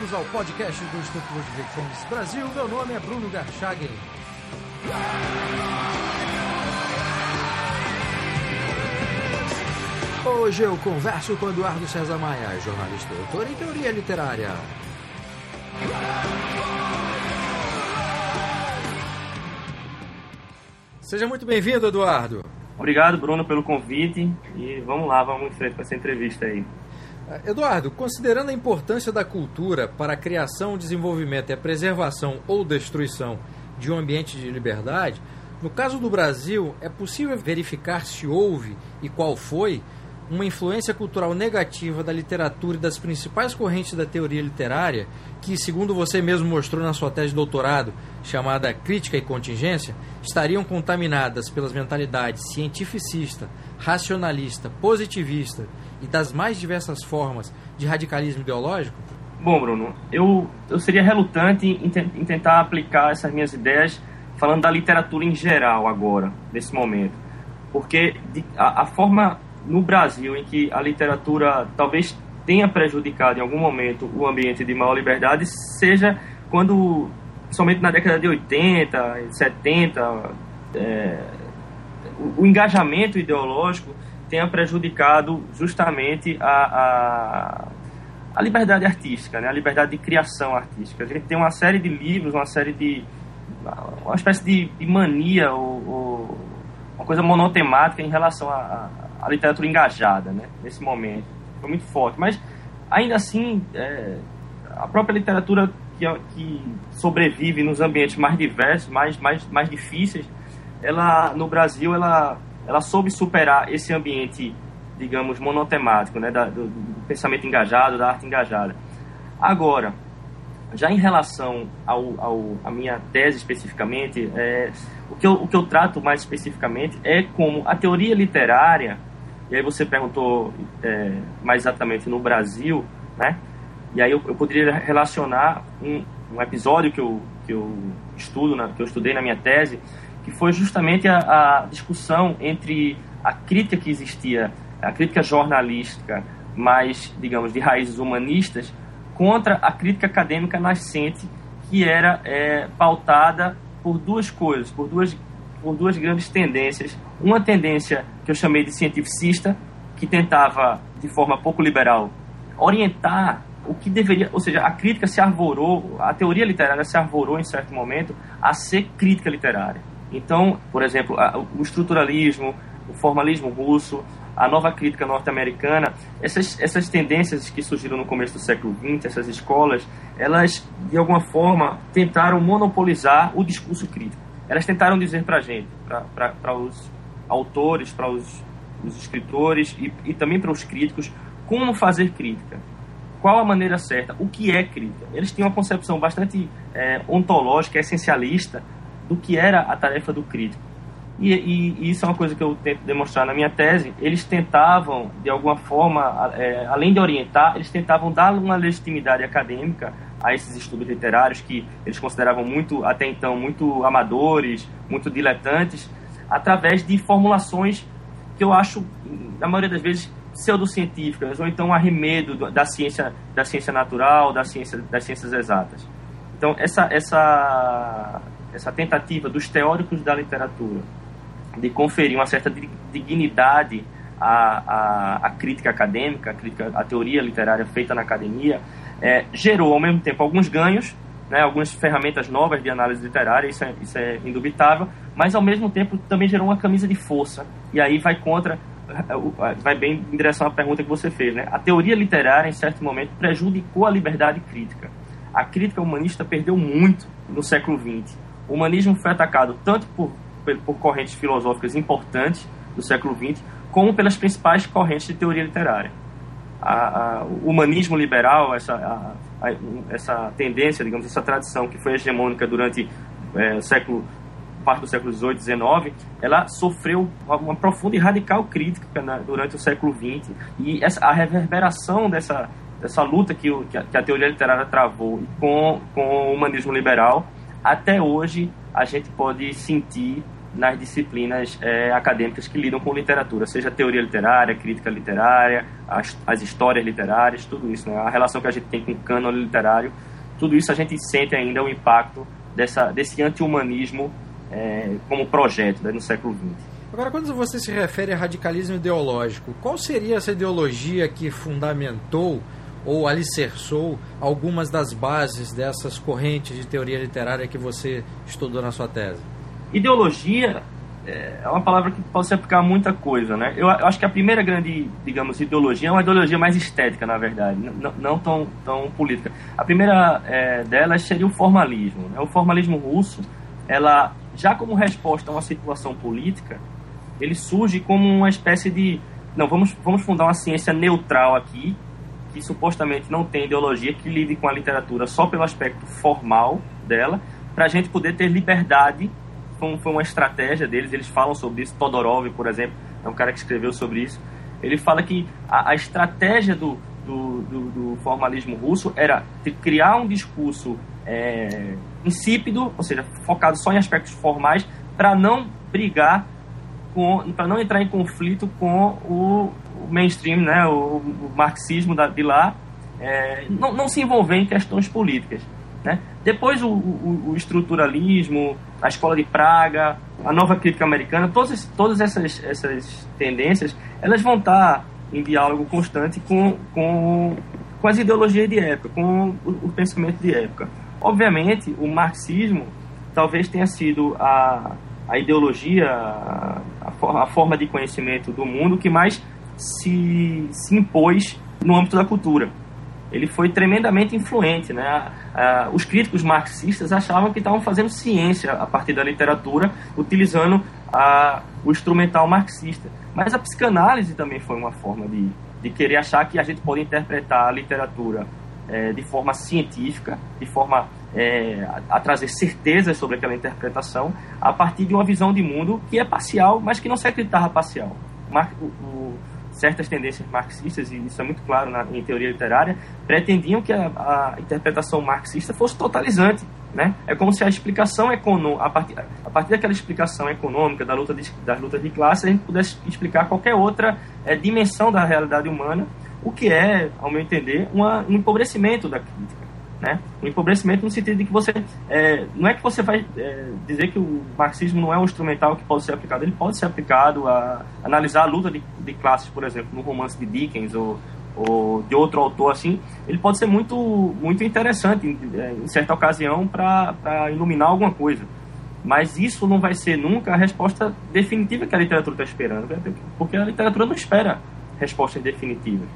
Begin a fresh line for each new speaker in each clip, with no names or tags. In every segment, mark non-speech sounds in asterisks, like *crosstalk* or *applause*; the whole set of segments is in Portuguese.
bem-vindos ao podcast do Instituto Ludwig Fomes Brasil. Meu nome é Bruno Garchagen. Hoje eu converso com Eduardo César Maia, jornalista autor em teoria literária. Seja muito bem-vindo, Eduardo.
Obrigado, Bruno, pelo convite e vamos lá, vamos em frente com essa entrevista aí.
Eduardo, considerando a importância da cultura para a criação, desenvolvimento e a preservação ou destruição de um ambiente de liberdade, no caso do Brasil, é possível verificar se houve e qual foi uma influência cultural negativa da literatura e das principais correntes da teoria literária, que, segundo você mesmo mostrou na sua tese de doutorado, chamada Crítica e Contingência, estariam contaminadas pelas mentalidades cientificista, racionalista, positivista e das mais diversas formas de radicalismo ideológico?
Bom, Bruno, eu, eu seria relutante em, te, em tentar aplicar essas minhas ideias falando da literatura em geral agora, nesse momento. Porque de, a, a forma no Brasil em que a literatura talvez tenha prejudicado em algum momento o ambiente de maior liberdade seja quando, somente na década de 80, 70, é, o, o engajamento ideológico tenha prejudicado justamente a, a, a liberdade artística, né? a liberdade de criação artística. A gente tem uma série de livros, uma série de. uma espécie de, de mania ou, ou, uma coisa monotemática em relação à literatura engajada né? nesse momento. Foi muito forte. Mas, ainda assim, é, a própria literatura que, que sobrevive nos ambientes mais diversos, mais, mais, mais difíceis, ela no Brasil ela ela soube superar esse ambiente, digamos, monotemático, né, da, do, do, pensamento engajado, da arte engajada. Agora, já em relação ao, ao a minha tese especificamente, é, o, que eu, o que eu trato mais especificamente é como a teoria literária, e aí você perguntou é, mais exatamente no Brasil, né? E aí eu, eu poderia relacionar um, um episódio que eu, que eu estudo, na, que eu estudei na minha tese, que foi justamente a, a discussão entre a crítica que existia, a crítica jornalística, mais, digamos, de raízes humanistas, contra a crítica acadêmica nascente, que era é, pautada por duas coisas, por duas, por duas grandes tendências. Uma tendência que eu chamei de cientificista, que tentava, de forma pouco liberal, orientar o que deveria, ou seja, a crítica se arvorou, a teoria literária se arvorou em certo momento a ser crítica literária. Então, por exemplo, o estruturalismo, o formalismo russo, a nova crítica norte-americana, essas, essas tendências que surgiram no começo do século XX, essas escolas, elas, de alguma forma, tentaram monopolizar o discurso crítico. Elas tentaram dizer para a gente, para os autores, para os, os escritores e, e também para os críticos, como fazer crítica. Qual a maneira certa? O que é crítica? Eles tinham uma concepção bastante é, ontológica, essencialista do que era a tarefa do crítico. E, e, e, isso é uma coisa que eu tento demonstrar na minha tese. Eles tentavam, de alguma forma, é, além de orientar, eles tentavam dar uma legitimidade acadêmica a esses estudos literários que eles consideravam muito, até então, muito amadores, muito diletantes, através de formulações que eu acho, na maioria das vezes, pseudocientíficas, ou então arremedo da ciência, da ciência natural, da ciência, das ciências exatas. Então, essa, essa essa tentativa dos teóricos da literatura de conferir uma certa dignidade à, à, à crítica acadêmica, à, crítica, à teoria literária feita na academia, é, gerou ao mesmo tempo alguns ganhos, né, algumas ferramentas novas de análise literária, isso é, isso é indubitável, mas ao mesmo tempo também gerou uma camisa de força, e aí vai contra, vai bem em direção à pergunta que você fez. Né? A teoria literária, em certo momento, prejudicou a liberdade crítica. A crítica humanista perdeu muito no século XX o humanismo foi atacado tanto por, por correntes filosóficas importantes do século XX, como pelas principais correntes de teoria literária. A, a, o humanismo liberal, essa, a, essa tendência, digamos, essa tradição que foi hegemônica durante é, o século parte do século XVIII, XIX, ela sofreu uma profunda e radical crítica durante o século XX e essa, a reverberação dessa, dessa luta que, o, que, a, que a teoria literária travou com, com o humanismo liberal até hoje a gente pode sentir nas disciplinas é, acadêmicas que lidam com literatura, seja teoria literária, crítica literária, as, as histórias literárias, tudo isso, né? a relação que a gente tem com o cânone literário, tudo isso a gente sente ainda o impacto dessa, desse anti-humanismo é, como projeto né, no século XX.
Agora, quando você se refere a radicalismo ideológico, qual seria essa ideologia que fundamentou ou alicerçou algumas das bases dessas correntes de teoria literária que você estudou na sua tese?
Ideologia é uma palavra que pode se aplicar a muita coisa, né? Eu acho que a primeira grande, digamos, ideologia é uma ideologia mais estética, na verdade, não, não tão, tão política. A primeira é, delas seria o formalismo. Né? O formalismo russo, ela já como resposta a uma situação política, ele surge como uma espécie de não vamos vamos fundar uma ciência neutral aqui que supostamente não tem ideologia que lide com a literatura só pelo aspecto formal dela para a gente poder ter liberdade. Foi, foi uma estratégia deles. Eles falam sobre isso. Todorov por exemplo é um cara que escreveu sobre isso. Ele fala que a, a estratégia do, do, do, do, formalismo russo era criar um discurso é, insípido, ou seja, focado só em aspectos formais, para não brigar para não entrar em conflito com o, o mainstream, né, o, o marxismo da, de lá, é, não, não, se envolver em questões políticas. Né? Depois o, o, o, estruturalismo, a escola de Praga, a nova crítica americana, todas, todas essas, essas tendências, elas vão estar em diálogo constante com, com, com as ideologias de época, com o, o pensamento de época. Obviamente, o marxismo talvez tenha sido a, a ideologia, a, a, forma de conhecimento do mundo que mais se, se impôs no âmbito da cultura. Ele foi tremendamente influente. Né? os críticos marxistas achavam que estavam fazendo ciência a partir da literatura, utilizando o instrumental marxista. Mas a psicanálise também foi uma forma de, de querer achar que a gente pode interpretar a literatura é, de forma científica, de forma é, a, a, trazer certezas sobre aquela interpretação a partir de uma visão de mundo que é parcial, mas que não se acreditava parcial. O, o, certas tendências marxistas, e isso é muito claro na, em teoria literária, pretendiam que a, a, interpretação marxista fosse totalizante. Né? É como se a explicação econômica, a partir, daquela explicação econômica da luta de, das lutas de classe, a gente pudesse explicar qualquer outra é, dimensão da realidade humana, o que é, ao meu entender, uma, um empobrecimento da crítica. Né? O empobrecimento no sentido de que você é, não é que você vai é, dizer que o marxismo não é um instrumental que pode ser aplicado, ele pode ser aplicado a analisar a luta de, de classes, por exemplo, no romance de Dickens ou, ou de outro autor assim, ele pode ser muito muito interessante em, é, em certa ocasião para iluminar alguma coisa. Mas isso não vai ser nunca a resposta definitiva que a literatura está esperando, porque a literatura não espera respostas definitivas.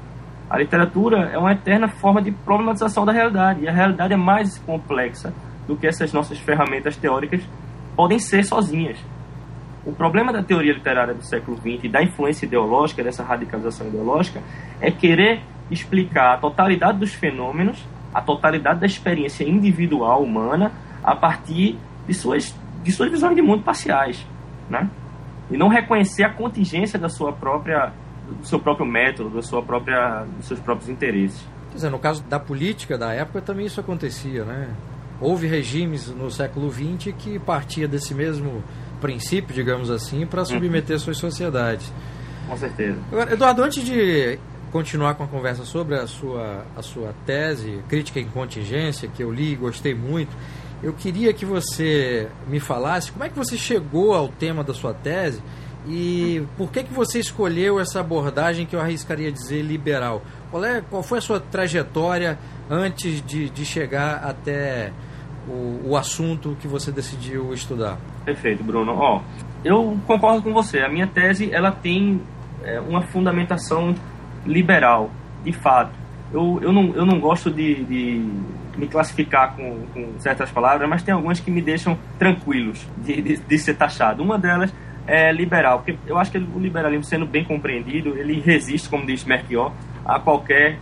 A literatura é uma eterna forma de problematização da realidade, e a realidade é mais complexa do que essas nossas ferramentas teóricas podem ser sozinhas. O problema da teoria literária do século XX e da influência ideológica, dessa radicalização ideológica, é querer explicar a totalidade dos fenômenos, a totalidade da experiência individual humana, a partir de suas, de suas visões de mundo parciais. Né? E não reconhecer a contingência da sua própria do seu próprio método, da sua própria, dos seus próprios interesses.
Quer dizer, no caso da política da época também isso acontecia, né? Houve regimes no século XX que partia desse mesmo princípio, digamos assim, para submeter uhum. suas sociedades.
Com certeza.
Agora, Eduardo, antes de continuar com a conversa sobre a sua, a sua tese, Crítica em Contingência, que eu li e gostei muito, eu queria que você me falasse como é que você chegou ao tema da sua tese e por que, que você escolheu essa abordagem que eu arriscaria dizer liberal? Qual, é, qual foi a sua trajetória antes de, de chegar até o, o assunto que você decidiu estudar?
Perfeito, Bruno. Ó, eu concordo com você. A minha tese ela tem é, uma fundamentação liberal, de fato. Eu, eu, não, eu não gosto de, de me classificar com, com, certas palavras, mas tem algumas que me deixam tranquilos de, de, de ser taxado. Uma delas é liberal, porque eu acho que o liberalismo, sendo bem compreendido, ele resiste, como diz Merchior, a qualquer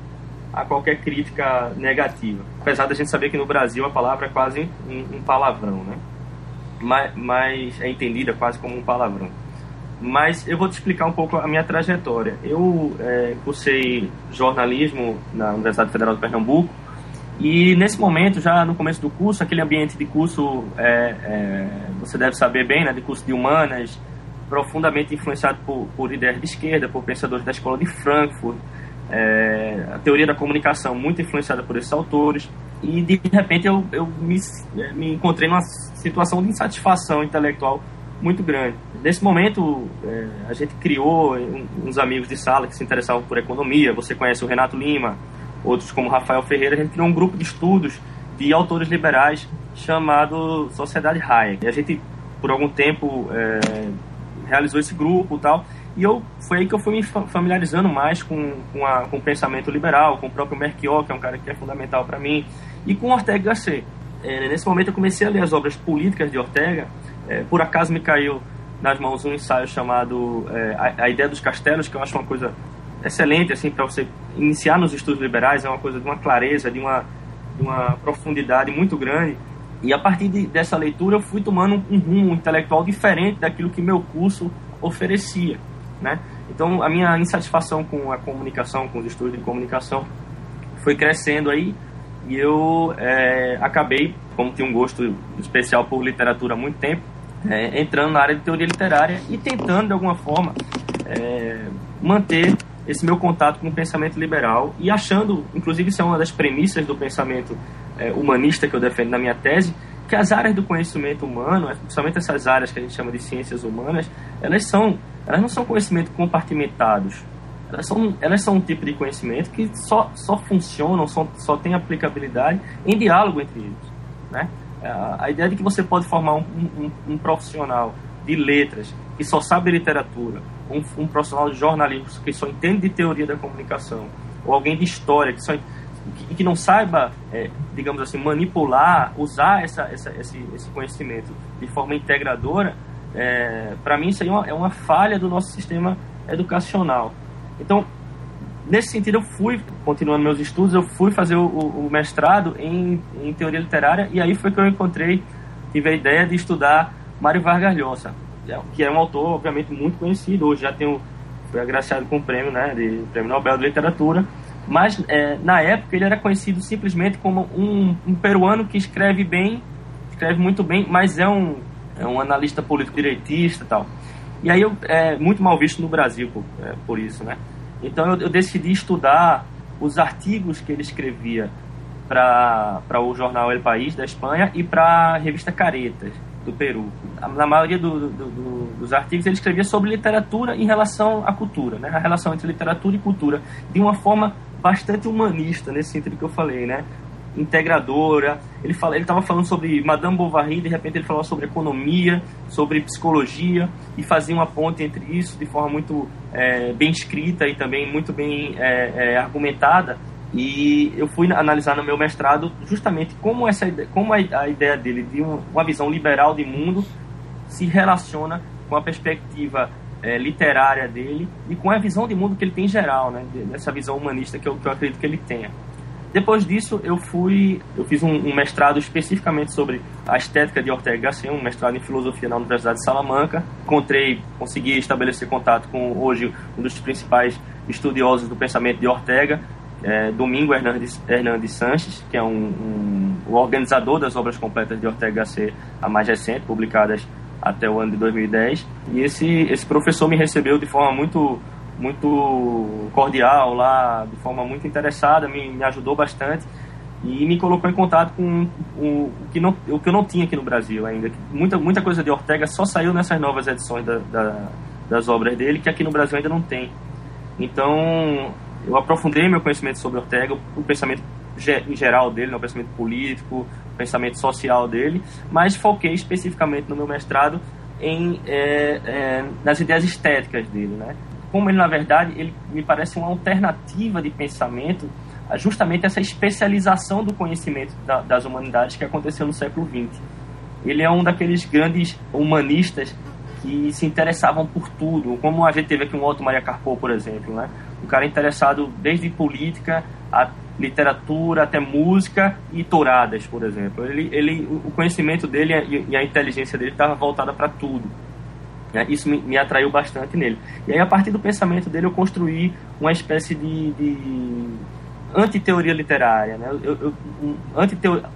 a qualquer crítica negativa. Apesar da gente saber que no Brasil a palavra é quase um, um palavrão, né? Mas, mas, é entendida quase como um palavrão. Mas eu vou te explicar um pouco a minha trajetória. Eu é, cursei jornalismo na Universidade Federal de Pernambuco E nesse momento, já no começo do curso, aquele ambiente de curso, é, é, você deve saber bem, né, de curso de humanas, profundamente influenciado por, por ideias de esquerda, por pensadores da escola de Frankfurt, é, a teoria da comunicação muito influenciada por esses autores, e de repente eu, eu me, é, me encontrei numa situação de insatisfação intelectual muito grande. Nesse momento, é, a gente criou uns amigos de sala que se interessavam por economia, você conhece o Renato Lima, outros como Rafael Ferreira, a gente criou um grupo de estudos de autores liberais chamado Sociedade Hayek. E a gente, por algum tempo, é, realizou esse grupo e tal, e eu, foi aí que eu fui me familiarizando mais com, com, a, com o pensamento liberal, com o próprio Merchior, que é um cara que é fundamental para mim, e com Ortega Gasset. É, nesse momento eu comecei a ler as obras políticas de Ortega, é, por acaso me caiu nas mãos um ensaio chamado é, a, a, Ideia dos Castelos, que eu acho uma coisa excelente assim para você iniciar nos estudos liberais, é uma coisa de uma clareza, de uma, de uma profundidade muito grande. E a partir de, dessa leitura eu fui tomando um, um rumo intelectual diferente daquilo que meu curso oferecia, né? Então a minha insatisfação com a comunicação, com os estudos de comunicação, foi crescendo aí e eu é, acabei, como tinha um gosto especial por literatura há muito tempo, é, entrando na área de teoria literária e tentando de alguma forma é, manter esse meu contato com o pensamento liberal e achando, inclusive isso é uma das premissas do pensamento é, humanista que eu defendo na minha tese, que as áreas do conhecimento humano, principalmente essas áreas que a gente chama de ciências humanas, elas são, elas não são conhecimento compartimentados. Elas são, elas são um tipo de conhecimento que só, só funcionam, só, só tem aplicabilidade em diálogo entre eles. Né? A, ideia de que você pode formar um, um, um profissional de letras que só sabe literatura, um, um profissional de jornalismo que só entende de teoria da comunicação, ou alguém de história que só que, que não saiba, é, digamos assim, manipular, usar essa, essa, esse, esse conhecimento de forma integradora, é, para mim isso aí é uma, é uma falha do nosso sistema educacional. Então, nesse sentido, eu fui, continuando meus estudos, eu fui fazer o, o, mestrado em, em, teoria literária e aí foi que eu encontrei, tive a ideia de estudar Mário Vargas Llosa, que é um autor, obviamente, muito conhecido. Hoje já tenho, foi agraciado com o prêmio, né, de prêmio Nobel de Literatura. Mas é, na época ele era conhecido simplesmente como um, um, peruano que escreve bem, escreve muito bem, mas é um, é um analista político direitista e tal. E aí eu é muito mal visto no Brasil por, é, por isso, né? Então eu, eu, decidi estudar os artigos que ele escrevia para o jornal El País da Espanha e para a revista Caretas do Peru. Na maioria do, do, do, dos artigos ele escrevia sobre literatura em relação à cultura, né? A relação entre literatura e cultura de uma forma bastante humanista nesse sentido que eu falei, né? Integradora. Ele fala, ele estava falando sobre Madame Bovary, de repente ele falava sobre economia, sobre psicologia e fazia uma ponte entre isso de forma muito é, bem escrita e também muito bem é, é, argumentada. E eu fui analisar no meu mestrado justamente como essa como a, a ideia dele de um, uma visão liberal de mundo se relaciona com a perspectiva é, literária dele e com a visão de mundo que ele tem em geral, né? Dessa visão humanista que eu, que eu acredito que ele tenha. Depois disso, eu fui, eu fiz um, um, mestrado especificamente sobre a estética de Ortega Gasset, um mestrado em filosofia na Universidade de Salamanca. Encontrei, consegui estabelecer contato com hoje um dos principais estudiosos do pensamento de Ortega, é, Domingo Hernandes, Hernandes Sanches, que é um, um, o organizador das obras completas de Ortega Gasset, a mais recente, publicadas até o ano de 2010. E esse, esse professor me recebeu de forma muito muito cordial lá, de forma muito interessada, me, me ajudou bastante e me colocou em contato com o, que não, o que eu não tinha aqui no Brasil ainda. Muita, muita coisa de Ortega só saiu nessas novas edições da, da, das obras dele, que aqui no Brasil ainda não tem. Então, eu aprofundei meu conhecimento sobre Ortega, o pensamento em geral dele, né, o pensamento político, pensamento social dele, mas foquei especificamente no meu mestrado em, é, é, nas ideias estéticas dele, né? Como ele, na verdade, ele me parece uma alternativa de pensamento a justamente essa especialização do conhecimento da, das humanidades que aconteceu no século XX. Ele é um daqueles grandes humanistas que se interessavam por tudo, como a gente teve aqui um Otto Maria Carpo, por exemplo, né? Um cara interessado desde política a literatura, até música e touradas, por exemplo. Ele, ele, o conhecimento dele e a inteligência dele estava voltada para tudo. Né? Isso me, me, atraiu bastante nele. E aí, a partir do pensamento dele, eu construí uma espécie de, de antiteoria literária, né? Eu, eu, um,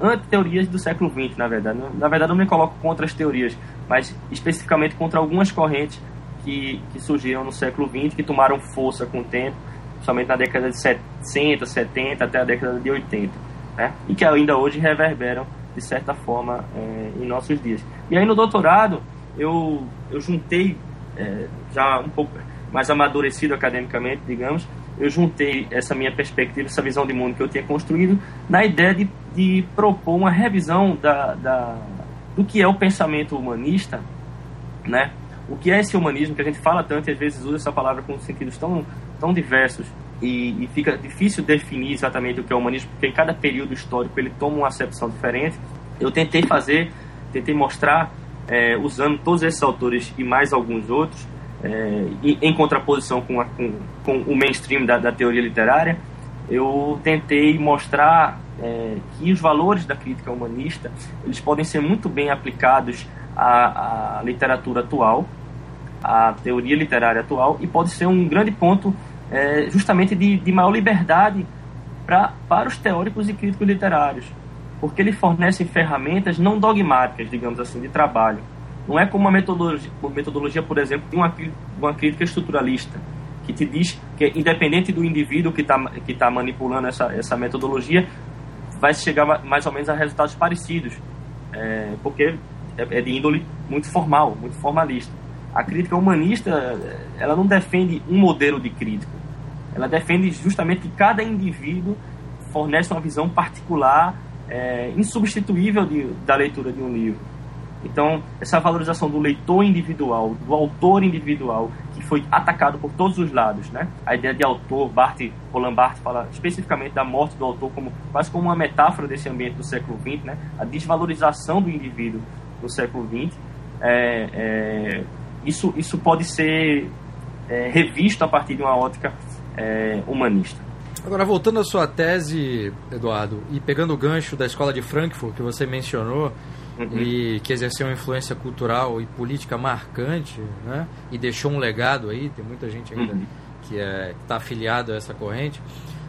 antiteorias do século XX, na verdade. Na verdade, eu não me coloco contra as teorias, mas especificamente contra algumas correntes que, que surgiram no século XX, que tomaram força com o tempo, somente na década de 60, 70 até a década de 80, né? E que ainda hoje reverberam de certa forma é, em nossos dias. E aí no doutorado eu, eu juntei é, já um pouco mais amadurecido academicamente, digamos, eu juntei essa minha perspectiva, essa visão de mundo que eu tinha construído, na ideia de, de propor uma revisão da, da, do que é o pensamento humanista, né? O que é esse humanismo que a gente fala tanto e às vezes usa essa palavra com sentidos tão, tão diversos e, e fica difícil definir exatamente o que é o humanismo, porque em cada período histórico ele toma uma acepção diferente. Eu tentei fazer, tentei mostrar, é, usando todos esses autores e mais alguns outros, é, em, contraposição com, a, com, com, o mainstream da, da, teoria literária, eu tentei mostrar é, que os valores da crítica humanista eles podem ser muito bem aplicados à, à literatura atual, à teoria literária atual, e pode ser um grande ponto é, justamente de, de maior liberdade pra, para os teóricos e críticos literários, porque ele fornece ferramentas não dogmáticas, digamos assim, de trabalho. Não é como uma metodologia, uma metodologia por exemplo, de uma, uma crítica estruturalista, que te diz que, independente do indivíduo que está que tá manipulando essa, essa metodologia, vai chegar mais ou menos a resultados parecidos, é, porque é, é de índole muito formal, muito formalista. A crítica humanista, ela não defende um modelo de crítico, ela defende justamente que cada indivíduo fornece uma visão particular, é, insubstituível de, da leitura de um livro. Então, essa valorização do leitor individual, do autor individual, que foi atacado por todos os lados, né? A ideia de autor, Bart, Roland Barthes fala especificamente da morte do autor como quase como uma metáfora desse ambiente do século XX, né? A desvalorização do indivíduo no século XX. É, é, isso, isso pode ser é, revisto a partir de uma ótica é, humanista.
Agora, voltando à sua tese, Eduardo, e pegando o gancho da escola de Frankfurt que você mencionou, uhum. e que exerceu uma influência cultural e política marcante, né? E deixou um legado aí, tem muita gente ainda uhum. que é, está afiliado a essa corrente.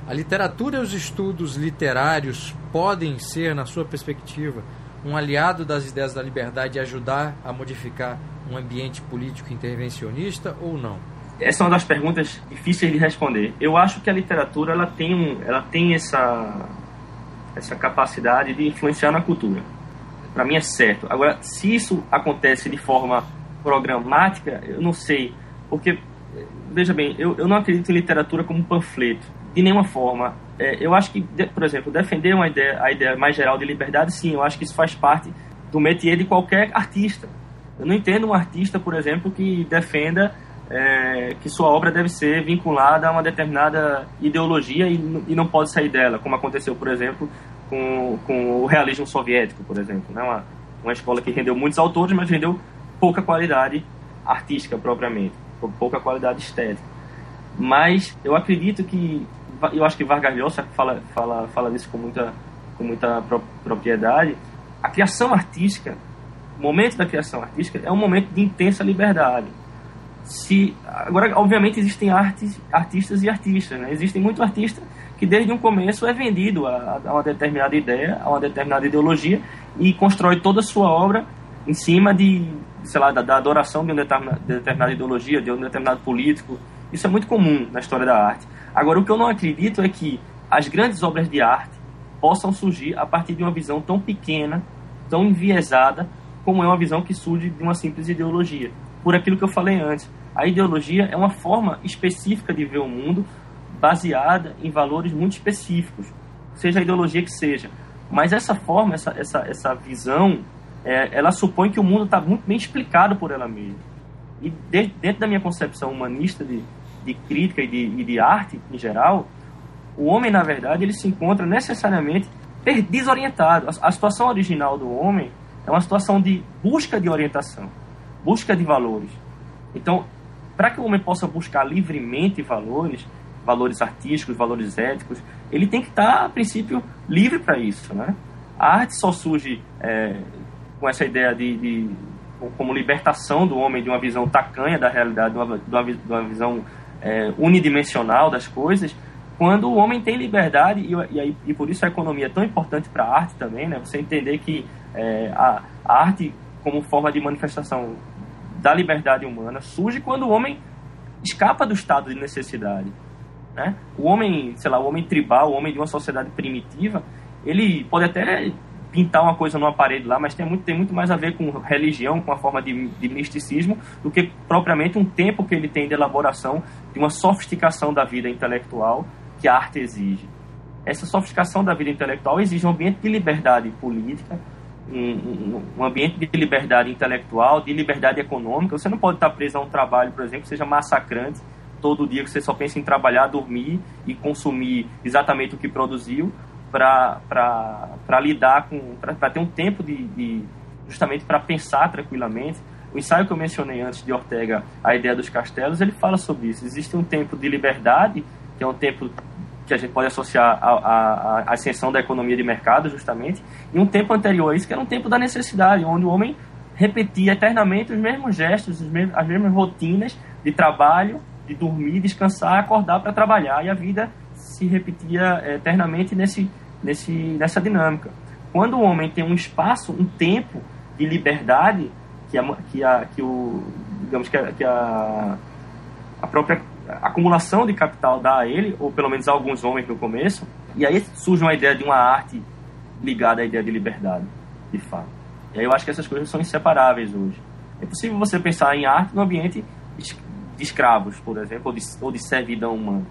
A literatura e os estudos literários podem ser, na sua perspectiva, um aliado das ideias da liberdade e ajudar a modificar um ambiente político intervencionista ou não?
Essa é uma das perguntas difíceis de responder. Eu acho que a literatura ela tem, um, ela tem essa, essa capacidade de influenciar na cultura para mim é certo. Agora, se isso acontece de forma programática, eu não sei, porque veja bem, eu, eu não acredito em literatura como panfleto de nenhuma forma. É, eu acho que, por exemplo, defender uma ideia, a ideia mais geral de liberdade, sim, eu acho que isso faz parte do métier de qualquer artista. Eu não entendo um artista, por exemplo, que defenda é, que sua obra deve ser vinculada a uma determinada ideologia e, e não pode sair dela, como aconteceu, por exemplo, com, com o realismo soviético, por exemplo. Né? Uma, uma escola que rendeu muitos autores, mas rendeu pouca qualidade artística propriamente, pouca qualidade estética. Mas eu acredito que, eu acho que Vargas Llosa fala, fala, fala disso com muita, com muita propriedade, a criação artística, o momento da criação artística é um momento de intensa liberdade. Se, agora, obviamente, existem artes, artistas e artistas. Né? Existem muitos artistas que desde um começo é vendido a, a uma determinada ideia, a uma determinada ideologia e constrói toda a sua obra em cima de, sei lá, da, da adoração de uma determinada, determinada ideologia, de um determinado político. Isso é muito comum na história da arte. Agora, o que eu não acredito é que as grandes obras de arte possam surgir a partir de uma visão tão pequena, tão enviesada, como é uma visão que surge de uma simples ideologia. Por aquilo que eu falei antes, a ideologia é uma forma específica de ver o mundo, baseada em valores muito específicos, seja a ideologia que seja. Mas essa forma, essa, essa, essa visão, é, ela supõe que o mundo está muito bem explicado por ela mesma. E de, dentro da minha concepção humanista de, de crítica e de, e de arte em geral, o homem, na verdade, ele se encontra necessariamente desorientado. A, a situação original do homem é uma situação de busca de orientação, busca de valores. Então, para que o homem possa buscar livremente valores, valores artísticos, valores éticos, ele tem que estar, a princípio, livre para isso. Né? A arte só surge é, com essa ideia de, de, como libertação do homem de uma visão tacanha da realidade, de uma, de uma, de uma visão é, unidimensional das coisas, quando o homem tem liberdade, e, e, e por isso a economia é tão importante para a arte também, né? você entender que é, a, a arte, como forma de manifestação da liberdade humana, surge quando o homem escapa do estado de necessidade. Né? O homem, sei lá, o homem tribal, o homem de uma sociedade primitiva, ele pode até pintar uma coisa numa parede lá, mas tem muito, tem muito mais a ver com religião, com a forma de, de misticismo, do que propriamente um tempo que ele tem de elaboração de uma sofisticação da vida intelectual que a arte exige. Essa sofisticação da vida intelectual exige um ambiente de liberdade política, um, um, ambiente de liberdade intelectual, de liberdade econômica. Você não pode estar preso a um trabalho, por exemplo, que seja massacrante, todo dia que você só pensa em trabalhar, dormir e consumir exatamente o que produziu, para lidar com. para ter um tempo de. de justamente para pensar tranquilamente. O ensaio que eu mencionei antes de Ortega, A Ideia dos Castelos, ele fala sobre isso. Existe um tempo de liberdade, que é um tempo que a gente pode associar à ascensão da economia de mercado, justamente, e um tempo anterior a isso, que era um tempo da necessidade, onde o homem repetia eternamente os mesmos gestos, as mesmas rotinas de trabalho, de dormir, descansar, acordar para trabalhar, e a vida se repetia eh, eternamente nesse, nesse, nessa dinâmica. Quando o homem tem um espaço, um tempo de liberdade que a, que a, que o, digamos que a, que a, a própria acumulação de capital dá a ele, ou pelo menos alguns homens no começo, e aí surge uma ideia de uma arte ligada à ideia de liberdade, de fato. E aí eu acho que essas coisas são inseparáveis hoje. É possível você pensar em arte no ambiente de escravos, por exemplo, ou de, ou de servidão humana.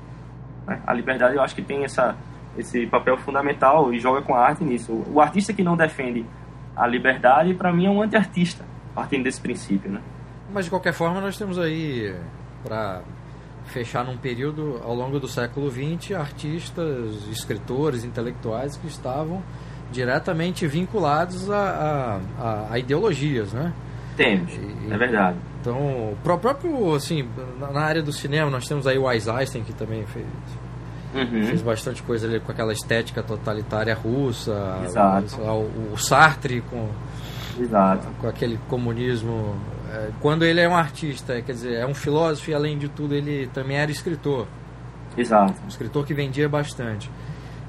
Né? A liberdade eu acho que tem essa, esse papel fundamental e joga com a arte nisso. O artista que não defende a liberdade, para mim, é um anti-artista, partindo desse princípio. Né?
Mas de qualquer forma, nós temos aí, para fechar num período ao longo do século XX, artistas, escritores, intelectuais que estavam diretamente vinculados a, a, a ideologias, né?
Temos, é verdade.
Então, o próprio, assim, na área do cinema, nós temos aí o Einstein, que também fez, uhum. fez bastante coisa ali com aquela estética totalitária russa.
Exato.
O, o Sartre com,
Exato.
com aquele comunismo. É, quando ele é um artista, quer dizer, é um filósofo e, além de tudo, ele também era escritor.
Exato.
Um escritor que vendia bastante.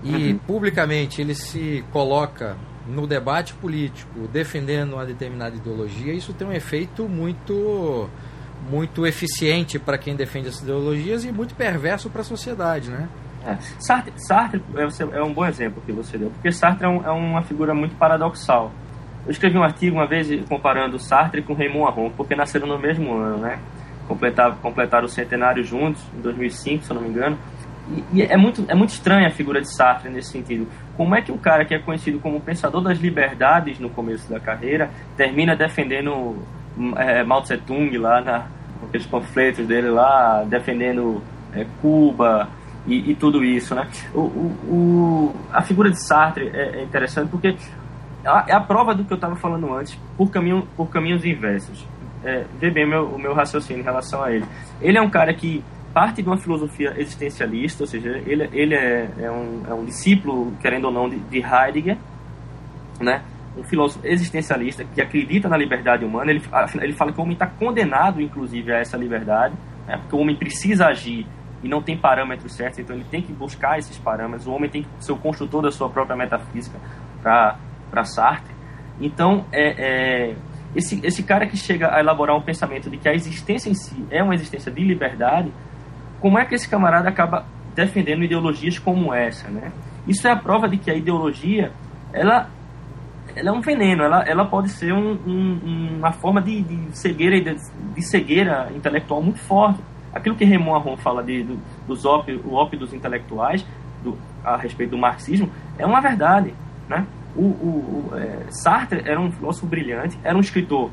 E, uhum. publicamente, ele se coloca no debate político defendendo uma determinada ideologia, isso tem um efeito muito muito eficiente para quem defende essas ideologias e muito perverso para a sociedade, né?
É. Sartre, Sartre é, é, um bom exemplo que você deu, porque Sartre é, um, é, uma figura muito paradoxal. Eu escrevi um artigo uma vez comparando Sartre com Raymond Aron, porque nasceram no mesmo ano, né? Completaram, completaram o centenário juntos, em 2005, se eu não me engano. E, e é, muito, é muito estranha a figura de Sartre nesse sentido. Como é que o cara que é conhecido como pensador das liberdades no começo da carreira termina defendendo é, Mao Tse Tung lá na, naqueles panfletos dele lá, defendendo é, Cuba e, e, tudo isso, né? O, o, o, a figura de Sartre é, é interessante porque é a prova do que eu estava falando antes por, caminho, por caminhos inversos. É, vê bem o meu, o meu raciocínio em relação a ele. Ele é um cara que parte de uma filosofia existencialista, ou seja, ele, ele é, é, um, é um discípulo, querendo ou não, de, de Heidegger, né? um filósofo existencialista que acredita na liberdade humana. Ele, ele fala que o homem está condenado, inclusive, a essa liberdade, né? porque o homem precisa agir e não tem parâmetros certos, então ele tem que buscar esses parâmetros. O homem tem que ser o construtor da sua própria metafísica para Sartre. Então, é, é, esse, esse cara que chega a elaborar um pensamento de que a existência em si é uma existência de liberdade, como é que esse camarada acaba defendendo ideologias como essa, né? Isso é a prova de que a ideologia, ela, ela é um veneno, ela, ela pode ser um, um, uma forma de, de cegueira de, de, cegueira intelectual muito forte. Aquilo que Raymond Aron fala de, do, dos ópios, o dos intelectuais do, a respeito do marxismo é uma verdade, né? O, o, o é, Sartre era um filósofo brilhante, era um escritor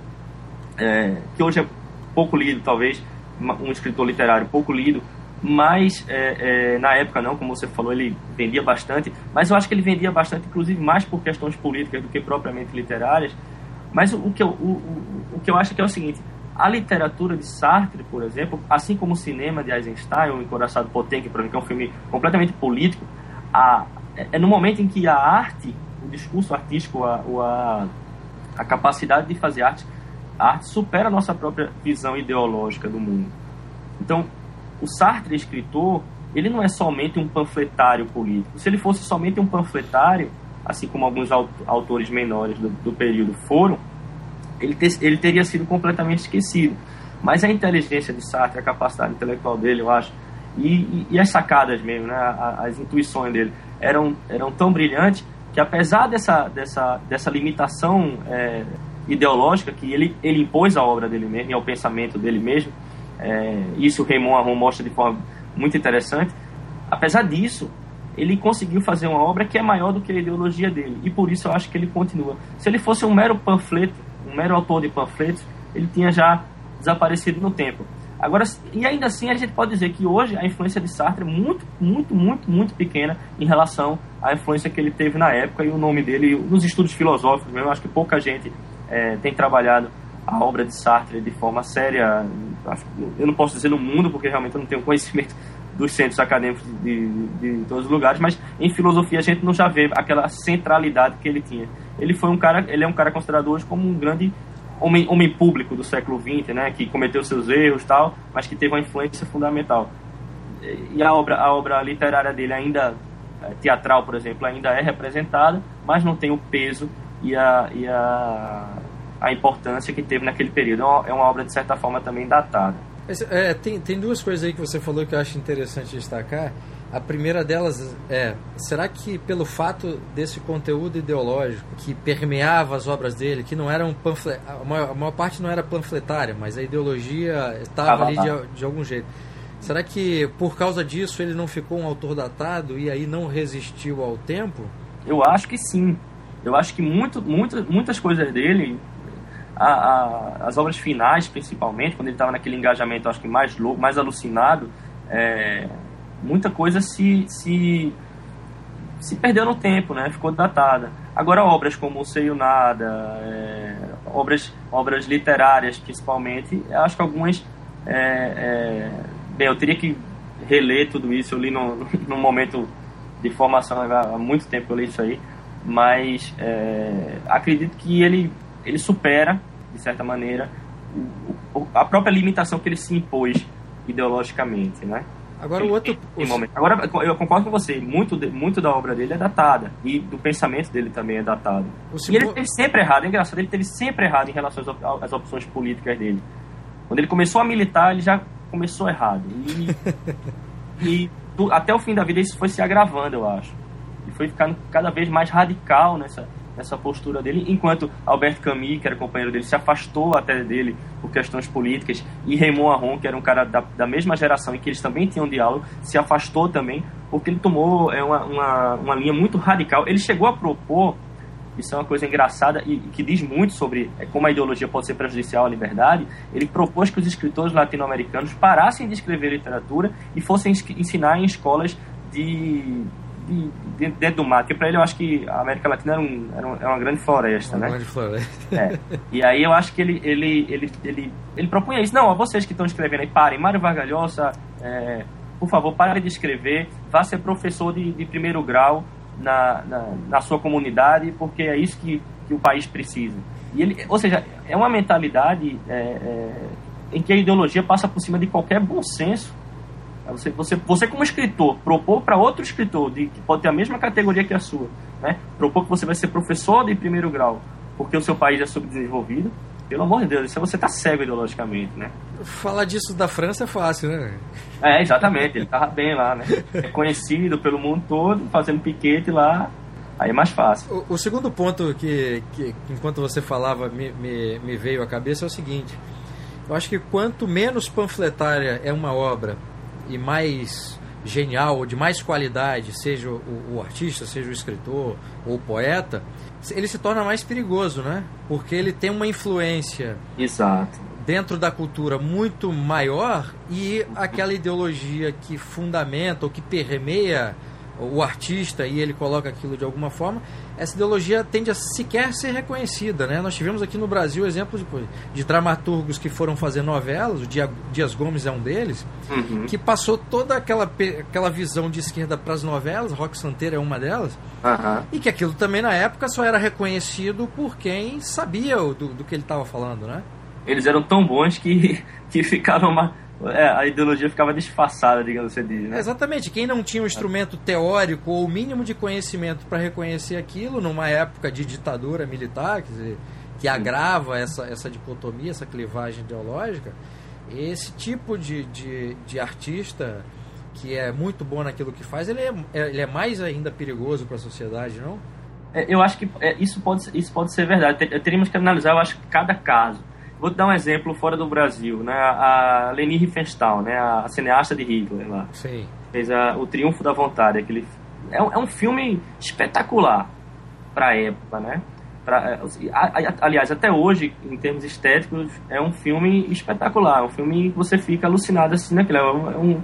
é, que hoje é pouco lido, talvez, um escritor literário pouco lido, mas é, é, na época não, como você falou, ele vendia bastante, mas eu acho que ele vendia bastante, inclusive mais por questões políticas do que propriamente literárias. Mas o, o que, eu, o, o, o que eu acho que é o seguinte, a literatura de Sartre, por exemplo, assim como o cinema de Eisenstein, o Encoraçado Potemkin, por exemplo, que é um filme completamente político, a, é, é no momento em que a arte, o discurso artístico, a, a, a capacidade de fazer arte, a arte supera a nossa própria visão ideológica do mundo. Então, o Sartre, escritor, ele não é somente um panfletário político. Se ele fosse somente um panfletário, assim como alguns autores menores do, do período foram, ele, ter, ele teria sido completamente esquecido. Mas a inteligência de Sartre, a capacidade intelectual dele, eu acho, e, e, e as sacadas mesmo, né, as, as intuições dele, eram, eram tão brilhantes que apesar dessa, dessa, dessa limitação é, ideológica que ele, ele impôs à obra dele mesmo e ao pensamento dele mesmo, é, isso o Raymond Aron mostra de forma muito interessante, apesar disso, ele conseguiu fazer uma obra que é maior do que a ideologia dele, e por isso eu acho que ele continua. Se ele fosse um mero panfleto, um mero autor de panfletos, ele tinha já desaparecido no tempo. Agora, e ainda assim a gente pode dizer que hoje a influência de Sartre é muito, muito, muito, muito pequena em relação à influência que ele teve na época e o nome dele, nos estudos filosóficos mesmo, acho que pouca gente é, tem trabalhado a obra de Sartre de forma séria. Eu não posso dizer no mundo, porque realmente eu não tenho *laughs* conhecimento dos centros acadêmicos de, de, de, todos os lugares, mas em filosofia a gente não já vê aquela centralidade que ele tinha. Ele foi um cara, ele é um cara considerado hoje como um grande homem, homem público do século XX, né, que cometeu seus erros tal, mas que teve uma influência fundamental. E a obra, a obra literária dele ainda é, teatral, por exemplo, ainda é representada, mas não tem o peso e a, e a, a importância que teve naquele período. É uma, é obra, de certa forma, também datada.
É, tem, tem duas coisas aí que você falou que eu acho interessante destacar. A primeira delas é: será que pelo fato desse conteúdo ideológico que permeava as obras dele, que não eram panflet, a maior, a maior parte não era panfletária, mas a ideologia estava ali de, de algum jeito. Será que por causa disso ele não ficou um autor datado e aí não resistiu ao tempo?
Eu acho que sim. Eu acho que muito, muito, muitas coisas dele, a, a, as obras finais principalmente, quando ele estava naquele engajamento, acho que mais louco, mais alucinado, é, muita coisa se, se, se perdeu no tempo, né? ficou datada. Agora, obras como O Sei o Nada, é, obras, obras literárias principalmente, acho que algumas. É, é, bem, eu teria que reler tudo isso, eu li no, no momento de formação, há muito tempo eu li isso aí, mas é, acredito que ele, ele supera, de certa maneira, o, a própria limitação que ele se impôs ideologicamente, né?
Agora o outro.
Agora eu concordo com você, muito, muito da obra dele é datada. E do pensamento dele também é datado. E ele teve sempre errado, é engraçado, ele teve sempre errado em relação às opções políticas dele. Quando ele começou a militar, ele já começou errado. E, *laughs* e até o fim da vida isso foi se agravando, eu acho. Ele foi ficando cada vez mais radical nessa, nessa postura dele, enquanto Albert Camus, que era companheiro dele, se afastou até dele por questões políticas, e Raymond Aron, que era um cara da, da mesma geração e que eles também tinham diálogo, se afastou também, porque ele tomou é, uma, uma, uma linha muito radical. Ele chegou a propor, isso é uma coisa engraçada e que diz muito sobre é, como a ideologia pode ser prejudicial à liberdade, ele propôs que os escritores latino-americanos parassem de escrever literatura e fossem ensinar em escolas de de, de, dentro do mar. Porque para ele eu acho que a América Latina era, um, era, um, era uma grande floresta,
uma
né?
grande floresta.
É. E aí eu acho que ele, ele, ele, ele, ele propunha isso. Não, a vocês que estão escrevendo aí, parem. Mário Vargalhosa, é, por favor, parem de escrever. Vá ser professor de, de primeiro grau na, na, na, sua comunidade, porque é isso que, que o país precisa. E ele, ou seja, é uma mentalidade é, é, em que a ideologia passa por cima de qualquer bom senso você, você, você como escritor, propor para outro escritor, de, que pode ter a mesma categoria que a sua, né? propor que você vai ser professor de primeiro grau, porque o seu país é subdesenvolvido, pelo amor de Deus, isso você está cego ideologicamente, né?
Falar disso da França é fácil, né?
É, exatamente, ele estava bem lá, né? É conhecido pelo mundo todo, fazendo piquete lá, aí é mais fácil.
O, o segundo ponto que, que, enquanto você falava, me, me, me veio à cabeça é o seguinte, eu acho que quanto menos panfletária é uma obra e mais genial, de mais qualidade, seja o, o, artista, seja o escritor ou o poeta, ele se torna mais perigoso, né? Porque ele tem uma influência
Exato.
dentro da cultura muito maior e aquela ideologia que fundamenta ou que permeia o artista e ele coloca aquilo de alguma forma, essa ideologia tende a sequer ser reconhecida. Né? Nós tivemos aqui no Brasil exemplos de, de dramaturgos que foram fazer novelas, o Dias Gomes é um deles, uhum. que passou toda aquela, aquela visão de esquerda para as novelas, Rock Santeiro é uma delas, uhum. e que aquilo também na época só era reconhecido por quem sabia do, do que ele estava falando. Né?
Eles eram tão bons que, *laughs* que ficaram é, a ideologia ficava disfarçada, digamos assim. Né?
exatamente. Quem não tinha um instrumento teórico ou o mínimo de conhecimento para reconhecer aquilo numa época de ditadura militar, quer dizer, que agrava essa, essa dicotomia, essa clivagem ideológica, esse tipo de, de, de artista que é muito bom naquilo que faz, ele é, ele é mais ainda perigoso para a sociedade, não?
É, eu acho que é, isso, pode, isso pode ser verdade. Teríamos que analisar, eu acho, cada caso. Vou te dar um exemplo fora do Brasil, né? A Leni Riefenstahl, né? A cineasta de Hitler lá.
Sim.
Fez a, o Triunfo da Vontade, aquele é um, é um filme espetacular para a época, né? Pra, é, aliás, até hoje, em termos estéticos, é um filme espetacular. Um filme que você fica alucinado assim, né? É um,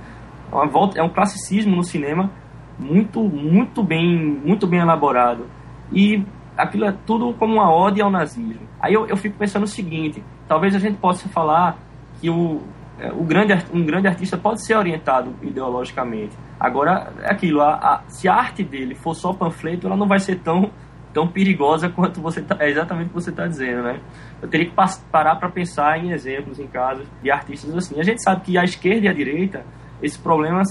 é uma volta, é um classicismo no cinema muito, muito bem, muito bem elaborado. E aquilo é tudo como uma ode ao nazismo. Aí eu, eu fico pensando o seguinte: talvez a gente possa falar que o, é, o grande, um grande artista pode ser orientado ideologicamente. Agora, é aquilo, a, a, se a arte dele for só panfleto, ela não vai ser tão, tão perigosa *laughs* quanto você tá, é exatamente o que você está dizendo, né? Eu teria que parar para pensar em exemplos, em casos de artistas assim. A gente sabe que a esquerda e a direita esse problema